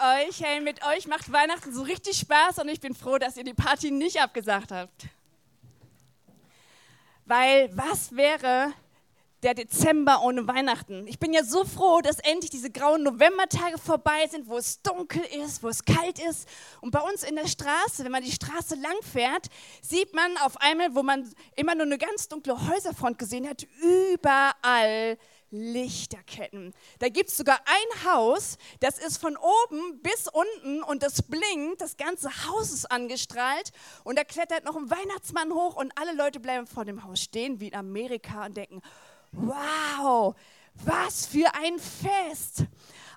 euch. Hey, mit euch macht Weihnachten so richtig Spaß und ich bin froh, dass ihr die Party nicht abgesagt habt. Weil was wäre der Dezember ohne Weihnachten? Ich bin ja so froh, dass endlich diese grauen Novembertage vorbei sind, wo es dunkel ist, wo es kalt ist. Und bei uns in der Straße, wenn man die Straße lang fährt, sieht man auf einmal, wo man immer nur eine ganz dunkle Häuserfront gesehen hat, überall Lichterketten. Da gibt es sogar ein Haus, das ist von oben bis unten und das blinkt, das ganze Haus ist angestrahlt und da klettert noch ein Weihnachtsmann hoch und alle Leute bleiben vor dem Haus stehen wie in Amerika und denken, wow, was für ein Fest.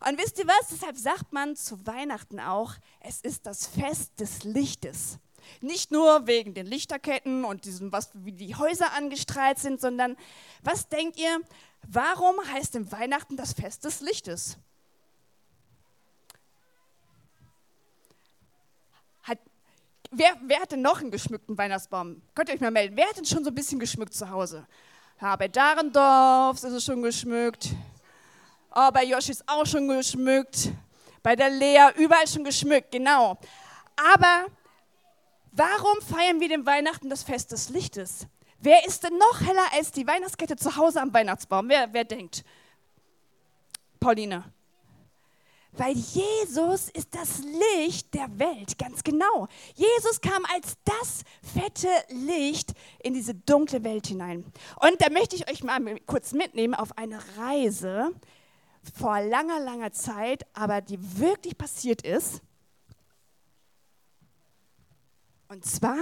Und wisst ihr was, deshalb sagt man zu Weihnachten auch, es ist das Fest des Lichtes. Nicht nur wegen den Lichterketten und diesem, was, wie die Häuser angestrahlt sind, sondern was denkt ihr, warum heißt denn Weihnachten das Fest des Lichtes? Hat, wer, wer hat denn noch einen geschmückten Weihnachtsbaum? Könnt ihr euch mal melden. Wer hat denn schon so ein bisschen geschmückt zu Hause? Ja, bei Darendorf ist es schon geschmückt. Oh, bei Joshi ist auch schon geschmückt. Bei der Lea überall schon geschmückt, genau. Aber Warum feiern wir den Weihnachten das Fest des Lichtes? Wer ist denn noch heller als die Weihnachtskette zu Hause am Weihnachtsbaum? Wer, wer denkt? Pauline. Weil Jesus ist das Licht der Welt, ganz genau. Jesus kam als das fette Licht in diese dunkle Welt hinein. Und da möchte ich euch mal kurz mitnehmen auf eine Reise vor langer, langer Zeit, aber die wirklich passiert ist. Und zwar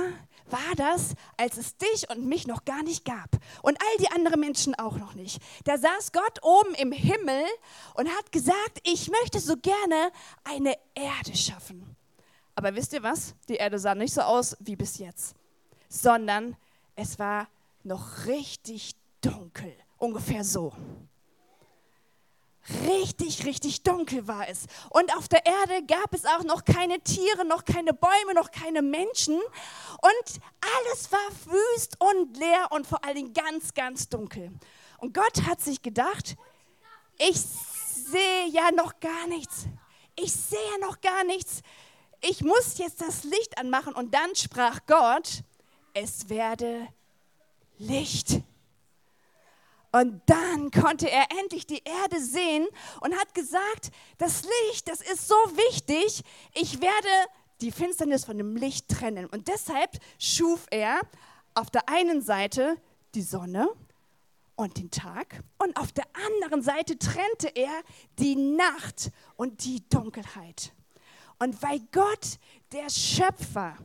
war das, als es dich und mich noch gar nicht gab und all die anderen Menschen auch noch nicht. Da saß Gott oben im Himmel und hat gesagt, ich möchte so gerne eine Erde schaffen. Aber wisst ihr was? Die Erde sah nicht so aus wie bis jetzt, sondern es war noch richtig dunkel, ungefähr so. Richtig, richtig dunkel war es. Und auf der Erde gab es auch noch keine Tiere, noch keine Bäume, noch keine Menschen. Und alles war wüst und leer und vor allen Dingen ganz, ganz dunkel. Und Gott hat sich gedacht, ich sehe ja noch gar nichts. Ich sehe noch gar nichts. Ich muss jetzt das Licht anmachen. Und dann sprach Gott, es werde Licht. Und dann konnte er endlich die Erde sehen und hat gesagt, das Licht, das ist so wichtig, ich werde die Finsternis von dem Licht trennen. Und deshalb schuf er auf der einen Seite die Sonne und den Tag und auf der anderen Seite trennte er die Nacht und die Dunkelheit. Und weil Gott der Schöpfer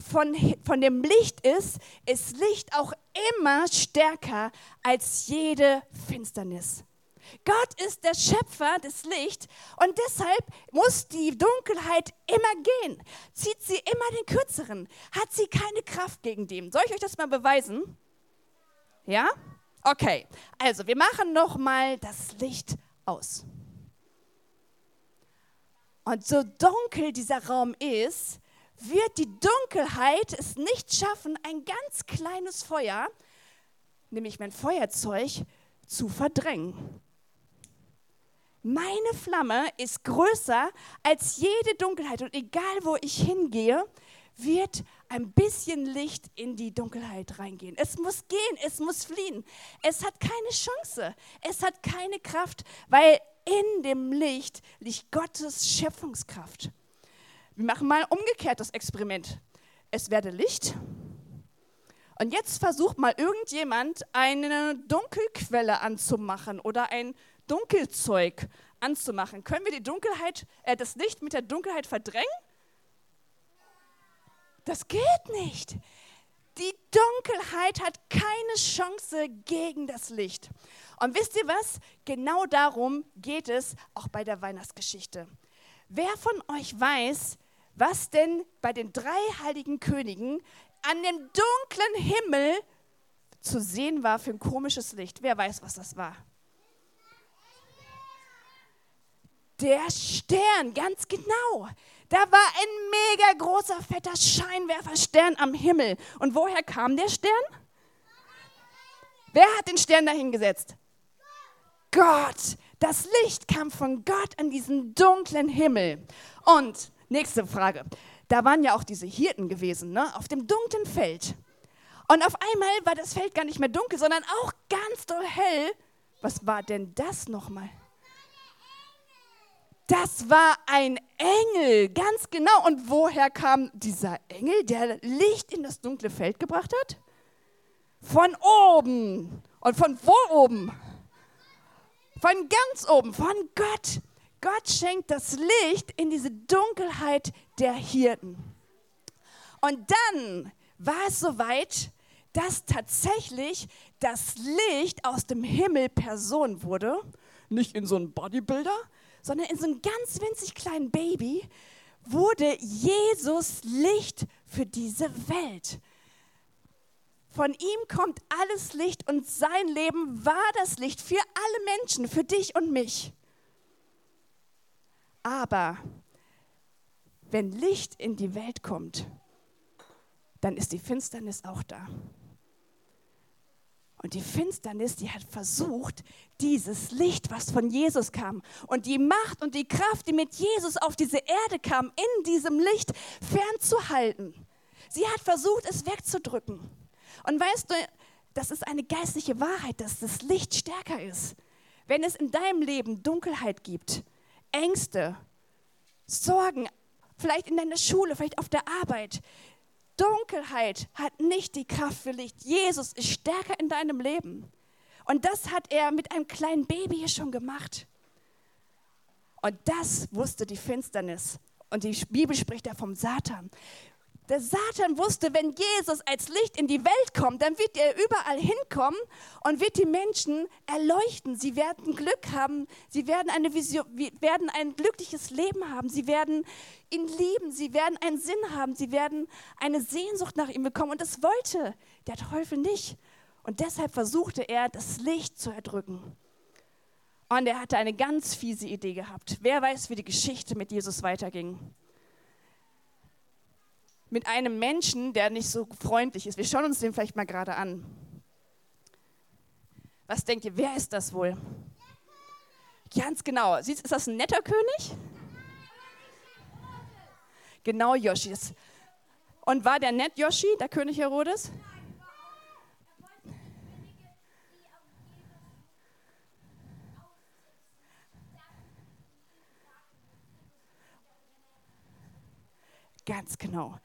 von, von dem Licht ist, ist Licht auch immer stärker als jede Finsternis. Gott ist der Schöpfer des Lichts und deshalb muss die Dunkelheit immer gehen. Zieht sie immer den kürzeren, hat sie keine Kraft gegen den. Soll ich euch das mal beweisen? Ja? Okay. Also, wir machen noch mal das Licht aus. Und so dunkel dieser Raum ist, wird die Dunkelheit es nicht schaffen, ein ganz kleines Feuer, nämlich mein Feuerzeug, zu verdrängen. Meine Flamme ist größer als jede Dunkelheit und egal wo ich hingehe, wird ein bisschen Licht in die Dunkelheit reingehen. Es muss gehen, es muss fliehen. Es hat keine Chance, es hat keine Kraft, weil in dem Licht liegt Gottes Schöpfungskraft. Wir machen mal umgekehrt das Experiment. Es werde Licht. Und jetzt versucht mal irgendjemand eine Dunkelquelle anzumachen oder ein Dunkelzeug anzumachen. Können wir die Dunkelheit, äh, das Licht mit der Dunkelheit verdrängen? Das geht nicht. Die Dunkelheit hat keine Chance gegen das Licht. Und wisst ihr was? Genau darum geht es auch bei der Weihnachtsgeschichte. Wer von euch weiß, was denn bei den drei heiligen Königen an dem dunklen Himmel zu sehen war für ein komisches Licht. Wer weiß, was das war? Der Stern, ganz genau. Da war ein mega großer, fetter Scheinwerferstern am Himmel. Und woher kam der Stern? Wer hat den Stern dahingesetzt? Gott. Das Licht kam von Gott an diesen dunklen Himmel. Und nächste Frage. Da waren ja auch diese Hirten gewesen, ne? auf dem dunklen Feld. Und auf einmal war das Feld gar nicht mehr dunkel, sondern auch ganz doll hell. Was war denn das nochmal? Das war ein Engel, ganz genau. Und woher kam dieser Engel, der Licht in das dunkle Feld gebracht hat? Von oben. Und von wo oben? Von ganz oben, von Gott. Gott schenkt das Licht in diese Dunkelheit der Hirten. Und dann war es soweit, dass tatsächlich das Licht aus dem Himmel Person wurde. Nicht in so einem Bodybuilder, sondern in so einem ganz winzig kleinen Baby wurde Jesus Licht für diese Welt. Von ihm kommt alles Licht und sein Leben war das Licht für alle Menschen, für dich und mich. Aber wenn Licht in die Welt kommt, dann ist die Finsternis auch da. Und die Finsternis, die hat versucht, dieses Licht, was von Jesus kam, und die Macht und die Kraft, die mit Jesus auf diese Erde kam, in diesem Licht fernzuhalten. Sie hat versucht, es wegzudrücken. Und weißt du, das ist eine geistliche Wahrheit, dass das Licht stärker ist. Wenn es in deinem Leben Dunkelheit gibt, Ängste, Sorgen, vielleicht in deiner Schule, vielleicht auf der Arbeit, Dunkelheit hat nicht die Kraft für Licht. Jesus ist stärker in deinem Leben. Und das hat er mit einem kleinen Baby hier schon gemacht. Und das wusste die Finsternis. Und die Bibel spricht ja vom Satan. Der Satan wusste, wenn Jesus als Licht in die Welt kommt, dann wird er überall hinkommen und wird die Menschen erleuchten. Sie werden Glück haben, sie werden, eine Vision, werden ein glückliches Leben haben, sie werden ihn lieben, sie werden einen Sinn haben, sie werden eine Sehnsucht nach ihm bekommen. Und das wollte der Teufel nicht. Und deshalb versuchte er, das Licht zu erdrücken. Und er hatte eine ganz fiese Idee gehabt. Wer weiß, wie die Geschichte mit Jesus weiterging mit einem Menschen, der nicht so freundlich ist. Wir schauen uns den vielleicht mal gerade an. Was denkt ihr, wer ist das wohl? Ganz genau. Ist das ein netter König? Genau, Yoshi. Und war der nett, Yoshi, der König Herodes? Ganz genau.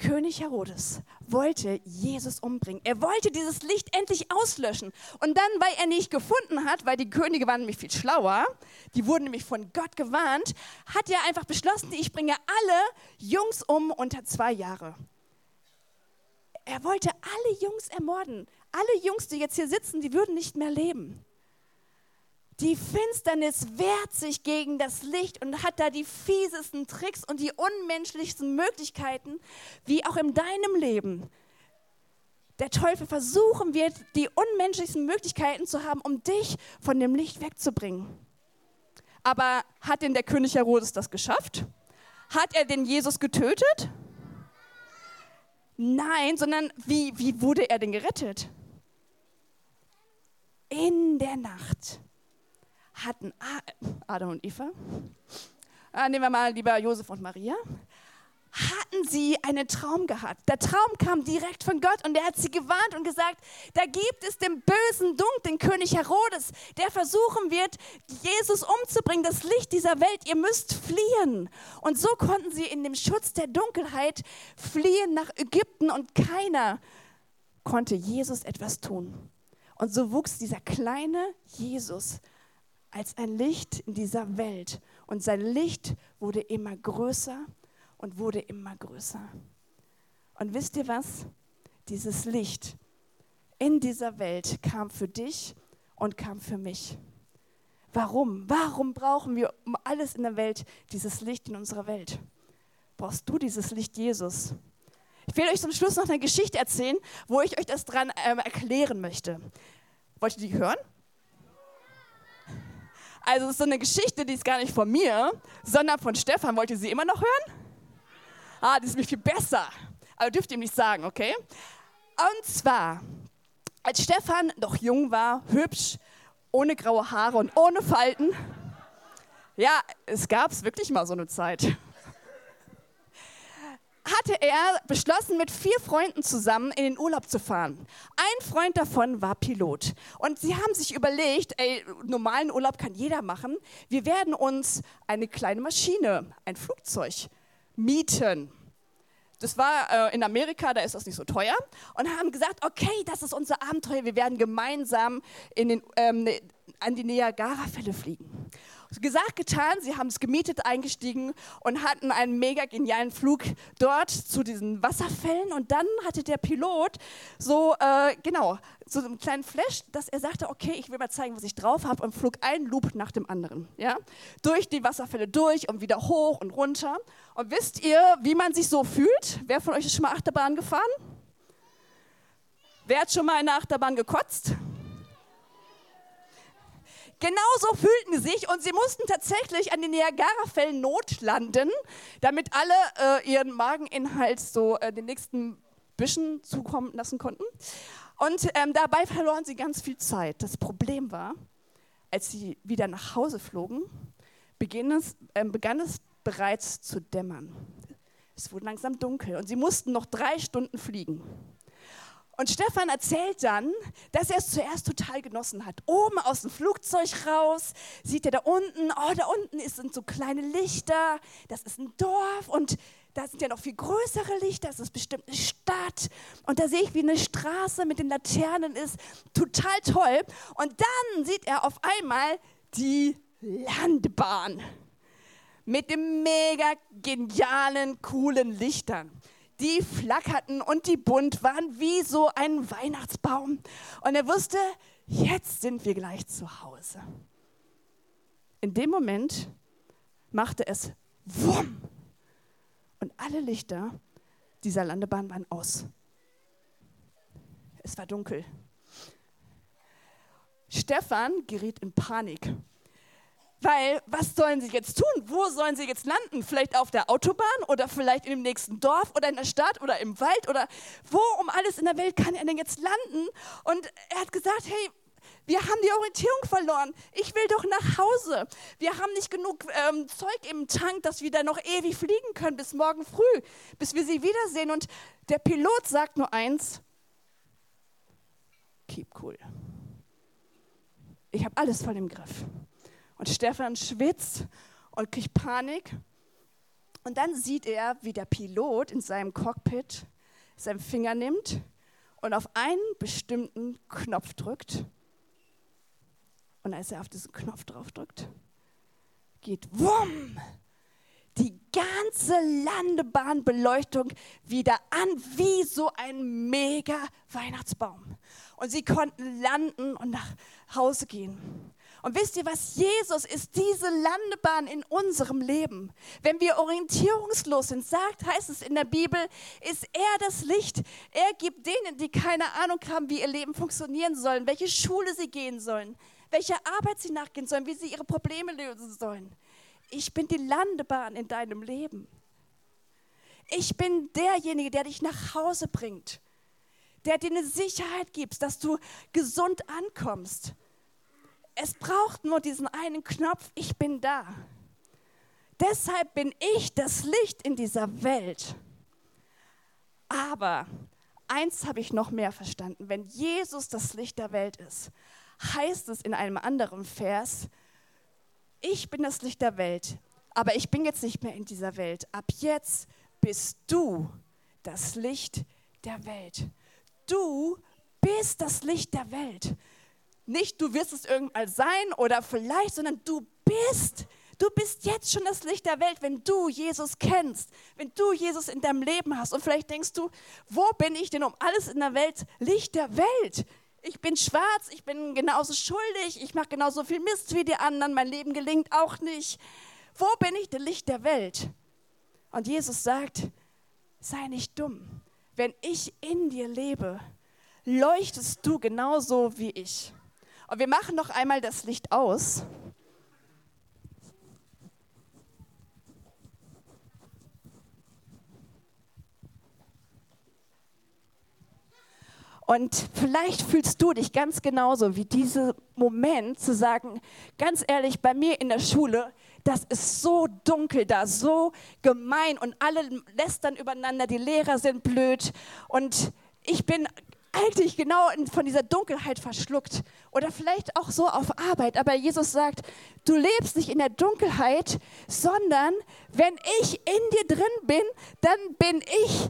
König Herodes wollte Jesus umbringen. Er wollte dieses Licht endlich auslöschen. Und dann, weil er nicht gefunden hat, weil die Könige waren nämlich viel schlauer, die wurden nämlich von Gott gewarnt, hat er einfach beschlossen, ich bringe alle Jungs um unter zwei Jahre. Er wollte alle Jungs ermorden. Alle Jungs, die jetzt hier sitzen, die würden nicht mehr leben. Die Finsternis wehrt sich gegen das Licht und hat da die fiesesten Tricks und die unmenschlichsten Möglichkeiten, wie auch in deinem Leben. Der Teufel versuchen wird, die unmenschlichsten Möglichkeiten zu haben, um dich von dem Licht wegzubringen. Aber hat denn der König Herodes das geschafft? Hat er den Jesus getötet? Nein, sondern wie, wie wurde er denn gerettet? In der Nacht hatten Adam und Eva, ah, nehmen wir mal lieber Josef und Maria, hatten sie einen Traum gehabt. Der Traum kam direkt von Gott und er hat sie gewarnt und gesagt, da gibt es den bösen Dunk, den König Herodes, der versuchen wird, Jesus umzubringen, das Licht dieser Welt. Ihr müsst fliehen. Und so konnten sie in dem Schutz der Dunkelheit fliehen nach Ägypten und keiner konnte Jesus etwas tun. Und so wuchs dieser kleine Jesus als ein Licht in dieser Welt. Und sein Licht wurde immer größer und wurde immer größer. Und wisst ihr was? Dieses Licht in dieser Welt kam für dich und kam für mich. Warum? Warum brauchen wir um alles in der Welt dieses Licht in unserer Welt? Brauchst du dieses Licht Jesus? Ich will euch zum Schluss noch eine Geschichte erzählen, wo ich euch das dran ähm, erklären möchte. Wollt ihr die hören? Also es ist so eine Geschichte, die ist gar nicht von mir, sondern von Stefan. Wollt ihr sie immer noch hören? Ah, die ist mir viel besser. Aber dürft ihr ihm nicht sagen, okay? Und zwar, als Stefan noch jung war, hübsch, ohne graue Haare und ohne Falten. Ja, es gab es wirklich mal so eine Zeit. Hatte er beschlossen, mit vier Freunden zusammen in den Urlaub zu fahren. Ein Freund davon war Pilot. Und sie haben sich überlegt, ey, normalen Urlaub kann jeder machen. Wir werden uns eine kleine Maschine, ein Flugzeug mieten. Das war äh, in Amerika, da ist das nicht so teuer. Und haben gesagt, okay, das ist unser Abenteuer. Wir werden gemeinsam in den, ähm, an die Niagara-Fälle fliegen. Gesagt, getan, sie haben es gemietet, eingestiegen und hatten einen mega genialen Flug dort zu diesen Wasserfällen. Und dann hatte der Pilot so, äh, genau, so einen kleinen Flash, dass er sagte, okay, ich will mal zeigen, was ich drauf habe und flog einen Loop nach dem anderen. Ja? Durch die Wasserfälle durch und wieder hoch und runter. Und wisst ihr, wie man sich so fühlt? Wer von euch ist schon mal Achterbahn gefahren? Wer hat schon mal in der Achterbahn gekotzt? Genauso fühlten sie sich und sie mussten tatsächlich an den Niagara-Fällen notlanden, damit alle äh, ihren Mageninhalt so äh, den nächsten Büschen zukommen lassen konnten. Und ähm, dabei verloren sie ganz viel Zeit. Das Problem war, als sie wieder nach Hause flogen, es, äh, begann es bereits zu dämmern. Es wurde langsam dunkel und sie mussten noch drei Stunden fliegen. Und Stefan erzählt dann, dass er es zuerst total genossen hat. Oben aus dem Flugzeug raus, sieht er da unten, oh, da unten sind so kleine Lichter, das ist ein Dorf und da sind ja noch viel größere Lichter, das ist bestimmt eine Stadt. Und da sehe ich, wie eine Straße mit den Laternen ist. Total toll. Und dann sieht er auf einmal die Landbahn mit den mega genialen, coolen Lichtern die flackerten und die bunt waren wie so ein Weihnachtsbaum. Und er wusste, jetzt sind wir gleich zu Hause. In dem Moment machte es Wumm und alle Lichter dieser Landebahn waren aus. Es war dunkel. Stefan geriet in Panik. Weil, was sollen sie jetzt tun? Wo sollen sie jetzt landen? Vielleicht auf der Autobahn oder vielleicht in dem nächsten Dorf oder in der Stadt oder im Wald oder wo um alles in der Welt kann er denn jetzt landen? Und er hat gesagt, hey, wir haben die Orientierung verloren. Ich will doch nach Hause. Wir haben nicht genug ähm, Zeug im Tank, dass wir da noch ewig fliegen können bis morgen früh, bis wir sie wiedersehen. Und der Pilot sagt nur eins, keep cool. Ich habe alles voll im Griff. Und Stefan schwitzt und kriegt Panik. Und dann sieht er, wie der Pilot in seinem Cockpit seinen Finger nimmt und auf einen bestimmten Knopf drückt. Und als er auf diesen Knopf drauf drückt, geht wumm die ganze Landebahnbeleuchtung wieder an wie so ein mega Weihnachtsbaum. Und sie konnten landen und nach Hause gehen. Und wisst ihr was? Jesus ist diese Landebahn in unserem Leben. Wenn wir orientierungslos sind, sagt, heißt es in der Bibel, ist er das Licht. Er gibt denen, die keine Ahnung haben, wie ihr Leben funktionieren soll, welche Schule sie gehen sollen, welche Arbeit sie nachgehen sollen, wie sie ihre Probleme lösen sollen. Ich bin die Landebahn in deinem Leben. Ich bin derjenige, der dich nach Hause bringt, der dir eine Sicherheit gibt, dass du gesund ankommst es braucht nur diesen einen Knopf, ich bin da. Deshalb bin ich das Licht in dieser Welt. Aber eins habe ich noch mehr verstanden. Wenn Jesus das Licht der Welt ist, heißt es in einem anderen Vers, ich bin das Licht der Welt, aber ich bin jetzt nicht mehr in dieser Welt. Ab jetzt bist du das Licht der Welt. Du bist das Licht der Welt. Nicht, du wirst es irgendwann sein oder vielleicht, sondern du bist. Du bist jetzt schon das Licht der Welt, wenn du Jesus kennst, wenn du Jesus in deinem Leben hast. Und vielleicht denkst du, wo bin ich denn um alles in der Welt? Licht der Welt. Ich bin schwarz, ich bin genauso schuldig, ich mache genauso viel Mist wie die anderen, mein Leben gelingt auch nicht. Wo bin ich denn Licht der Welt? Und Jesus sagt, sei nicht dumm, wenn ich in dir lebe, leuchtest du genauso wie ich. Und wir machen noch einmal das Licht aus. Und vielleicht fühlst du dich ganz genauso wie dieser Moment zu sagen, ganz ehrlich, bei mir in der Schule, das ist so dunkel da, so gemein und alle lästern übereinander, die Lehrer sind blöd und ich bin eigentlich genau von dieser Dunkelheit verschluckt. Oder vielleicht auch so auf Arbeit. Aber Jesus sagt, du lebst nicht in der Dunkelheit, sondern wenn ich in dir drin bin, dann bin ich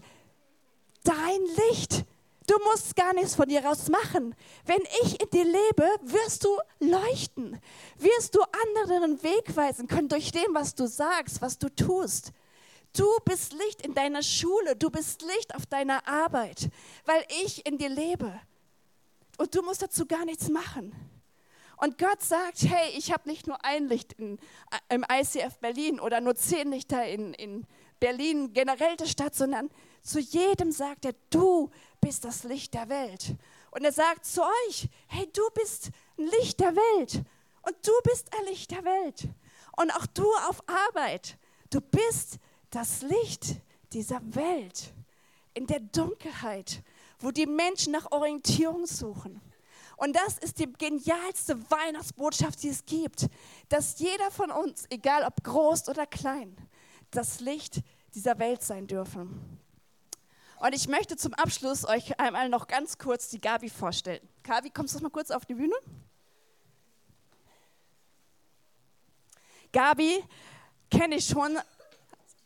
dein Licht. Du musst gar nichts von dir raus machen. Wenn ich in dir lebe, wirst du leuchten. Wirst du anderen Weg weisen können durch dem, was du sagst, was du tust. Du bist Licht in deiner Schule, du bist Licht auf deiner Arbeit, weil ich in dir lebe. Und du musst dazu gar nichts machen. Und Gott sagt, hey, ich habe nicht nur ein Licht in, äh, im ICF Berlin oder nur zehn Lichter in, in Berlin, generell der Stadt, sondern zu jedem sagt er, du bist das Licht der Welt. Und er sagt zu euch, hey, du bist ein Licht der Welt. Und du bist ein Licht der Welt. Und auch du auf Arbeit. Du bist das Licht dieser Welt in der Dunkelheit, wo die Menschen nach Orientierung suchen. Und das ist die genialste Weihnachtsbotschaft, die es gibt, dass jeder von uns, egal ob groß oder klein, das Licht dieser Welt sein dürfen. Und ich möchte zum Abschluss euch einmal noch ganz kurz die Gabi vorstellen. Gabi, kommst du mal kurz auf die Bühne? Gabi kenne ich schon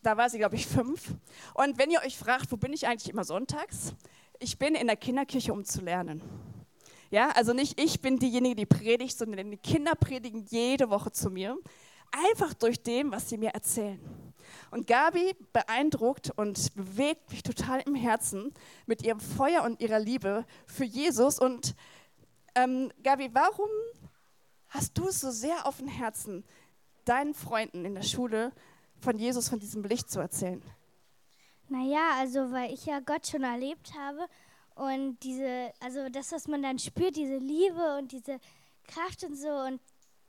da war sie, glaube ich, fünf. Und wenn ihr euch fragt, wo bin ich eigentlich immer sonntags? Ich bin in der Kinderkirche, um zu lernen. Ja, also nicht ich bin diejenige, die predigt, sondern die Kinder predigen jede Woche zu mir. Einfach durch dem, was sie mir erzählen. Und Gabi beeindruckt und bewegt mich total im Herzen mit ihrem Feuer und ihrer Liebe für Jesus. Und ähm, Gabi, warum hast du es so sehr auf dem Herzen, deinen Freunden in der Schule von Jesus, von diesem Licht zu erzählen? Naja, also weil ich ja Gott schon erlebt habe und diese, also das, was man dann spürt, diese Liebe und diese Kraft und so und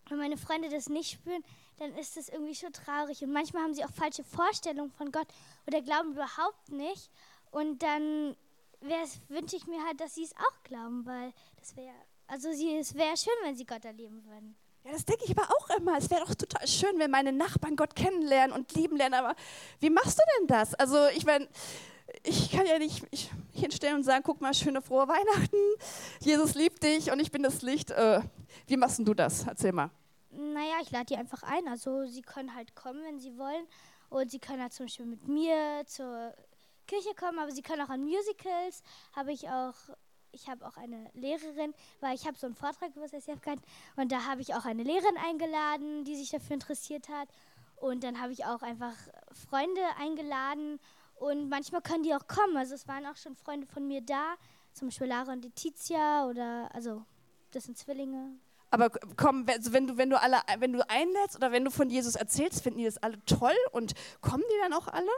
wenn meine Freunde das nicht spüren, dann ist das irgendwie schon traurig und manchmal haben sie auch falsche Vorstellungen von Gott oder glauben überhaupt nicht und dann wünsche ich mir halt, dass sie es auch glauben, weil das wäre, also es wäre schön, wenn sie Gott erleben würden. Ja, das denke ich aber auch immer. Es wäre doch total schön, wenn meine Nachbarn Gott kennenlernen und lieben lernen. Aber wie machst du denn das? Also ich meine, ich kann ja nicht mich hinstellen und sagen, guck mal, schöne frohe Weihnachten. Jesus liebt dich und ich bin das Licht. Äh, wie machst du das? Erzähl mal. Naja, ich lade die einfach ein. Also sie können halt kommen, wenn sie wollen. Und sie können halt zum Beispiel mit mir zur Kirche kommen, aber sie können auch an Musicals. Habe ich auch ich habe auch eine Lehrerin, weil ich habe so einen Vortrag über das SCF gehalten und da habe ich auch eine Lehrerin eingeladen, die sich dafür interessiert hat. Und dann habe ich auch einfach Freunde eingeladen und manchmal können die auch kommen. Also es waren auch schon Freunde von mir da, zum Beispiel Lara und Letizia oder also das sind Zwillinge. Aber komm, also wenn du, wenn du alle, wenn du einlädst oder wenn du von Jesus erzählst, finden die das alle toll und kommen die dann auch alle?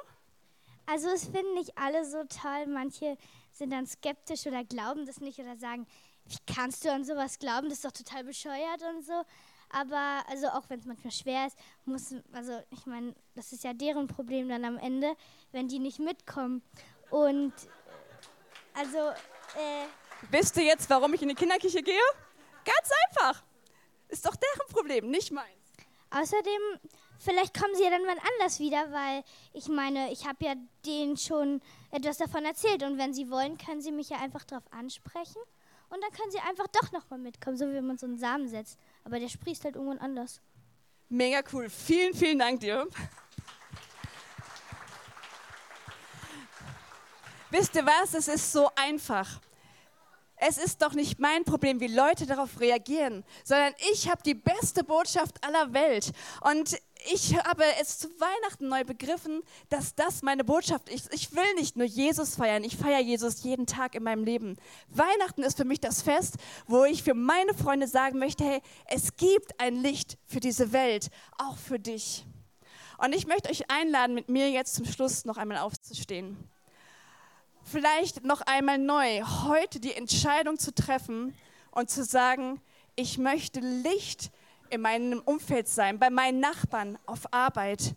Also es finden nicht alle so toll. Manche sind dann skeptisch oder glauben das nicht oder sagen, wie kannst du an sowas glauben? Das ist doch total bescheuert und so. Aber also auch wenn es manchmal schwer ist, muss, also ich meine, das ist ja deren Problem dann am Ende, wenn die nicht mitkommen. Und also. Äh, Wisst ihr jetzt, warum ich in die Kinderkirche gehe? Ganz einfach. Ist doch deren Problem, nicht meins. Außerdem, vielleicht kommen sie ja dann mal anders wieder, weil ich meine, ich habe ja denen schon etwas davon erzählt und wenn sie wollen, können sie mich ja einfach darauf ansprechen und dann können sie einfach doch nochmal mitkommen, so wie man so einen Samen setzt. Aber der sprießt halt irgendwann anders. Mega cool. Vielen, vielen Dank dir. Wisst ihr was? Es ist so einfach. Es ist doch nicht mein Problem, wie Leute darauf reagieren, sondern ich habe die beste Botschaft aller Welt. Und ich habe es zu Weihnachten neu begriffen, dass das meine Botschaft ist. Ich will nicht nur Jesus feiern, ich feiere Jesus jeden Tag in meinem Leben. Weihnachten ist für mich das Fest, wo ich für meine Freunde sagen möchte, hey, es gibt ein Licht für diese Welt, auch für dich. Und ich möchte euch einladen, mit mir jetzt zum Schluss noch einmal aufzustehen. vielleicht noch einmal neu heute die Entscheidung zu treffen und zu sagen, ich möchte Licht in meinem Umfeld sein, bei meinen Nachbarn, auf Arbeit.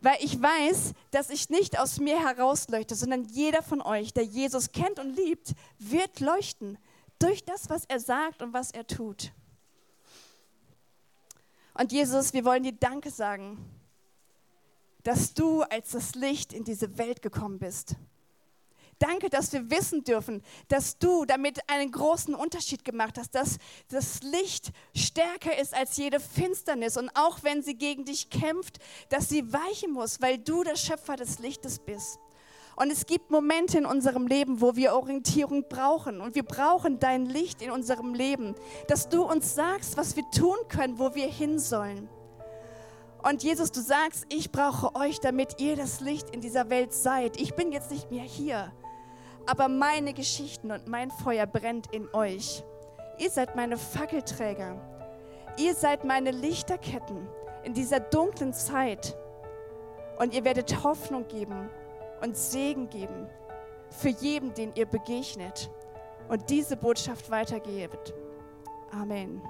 Weil ich weiß, dass ich nicht aus mir herausleuchte, sondern jeder von euch, der Jesus kennt und liebt, wird leuchten durch das, was er sagt und was er tut. Und Jesus, wir wollen dir Danke sagen, dass du als das Licht in diese Welt gekommen bist. Danke, dass wir wissen dürfen, dass du damit einen großen Unterschied gemacht hast, dass das Licht stärker ist als jede Finsternis und auch wenn sie gegen dich kämpft, dass sie weichen muss, weil du der Schöpfer des Lichtes bist. Und es gibt Momente in unserem Leben, wo wir Orientierung brauchen. Und wir brauchen dein Licht in unserem Leben, dass du uns sagst, was wir tun können, wo wir hin sollen. Und Jesus, du sagst, ich brauche euch, damit ihr das Licht in dieser Welt seid. Ich bin jetzt nicht mehr hier, aber meine Geschichten und mein Feuer brennt in euch. Ihr seid meine Fackelträger. Ihr seid meine Lichterketten in dieser dunklen Zeit. Und ihr werdet Hoffnung geben und Segen geben für jeden, den ihr begegnet und diese Botschaft weitergebt. Amen.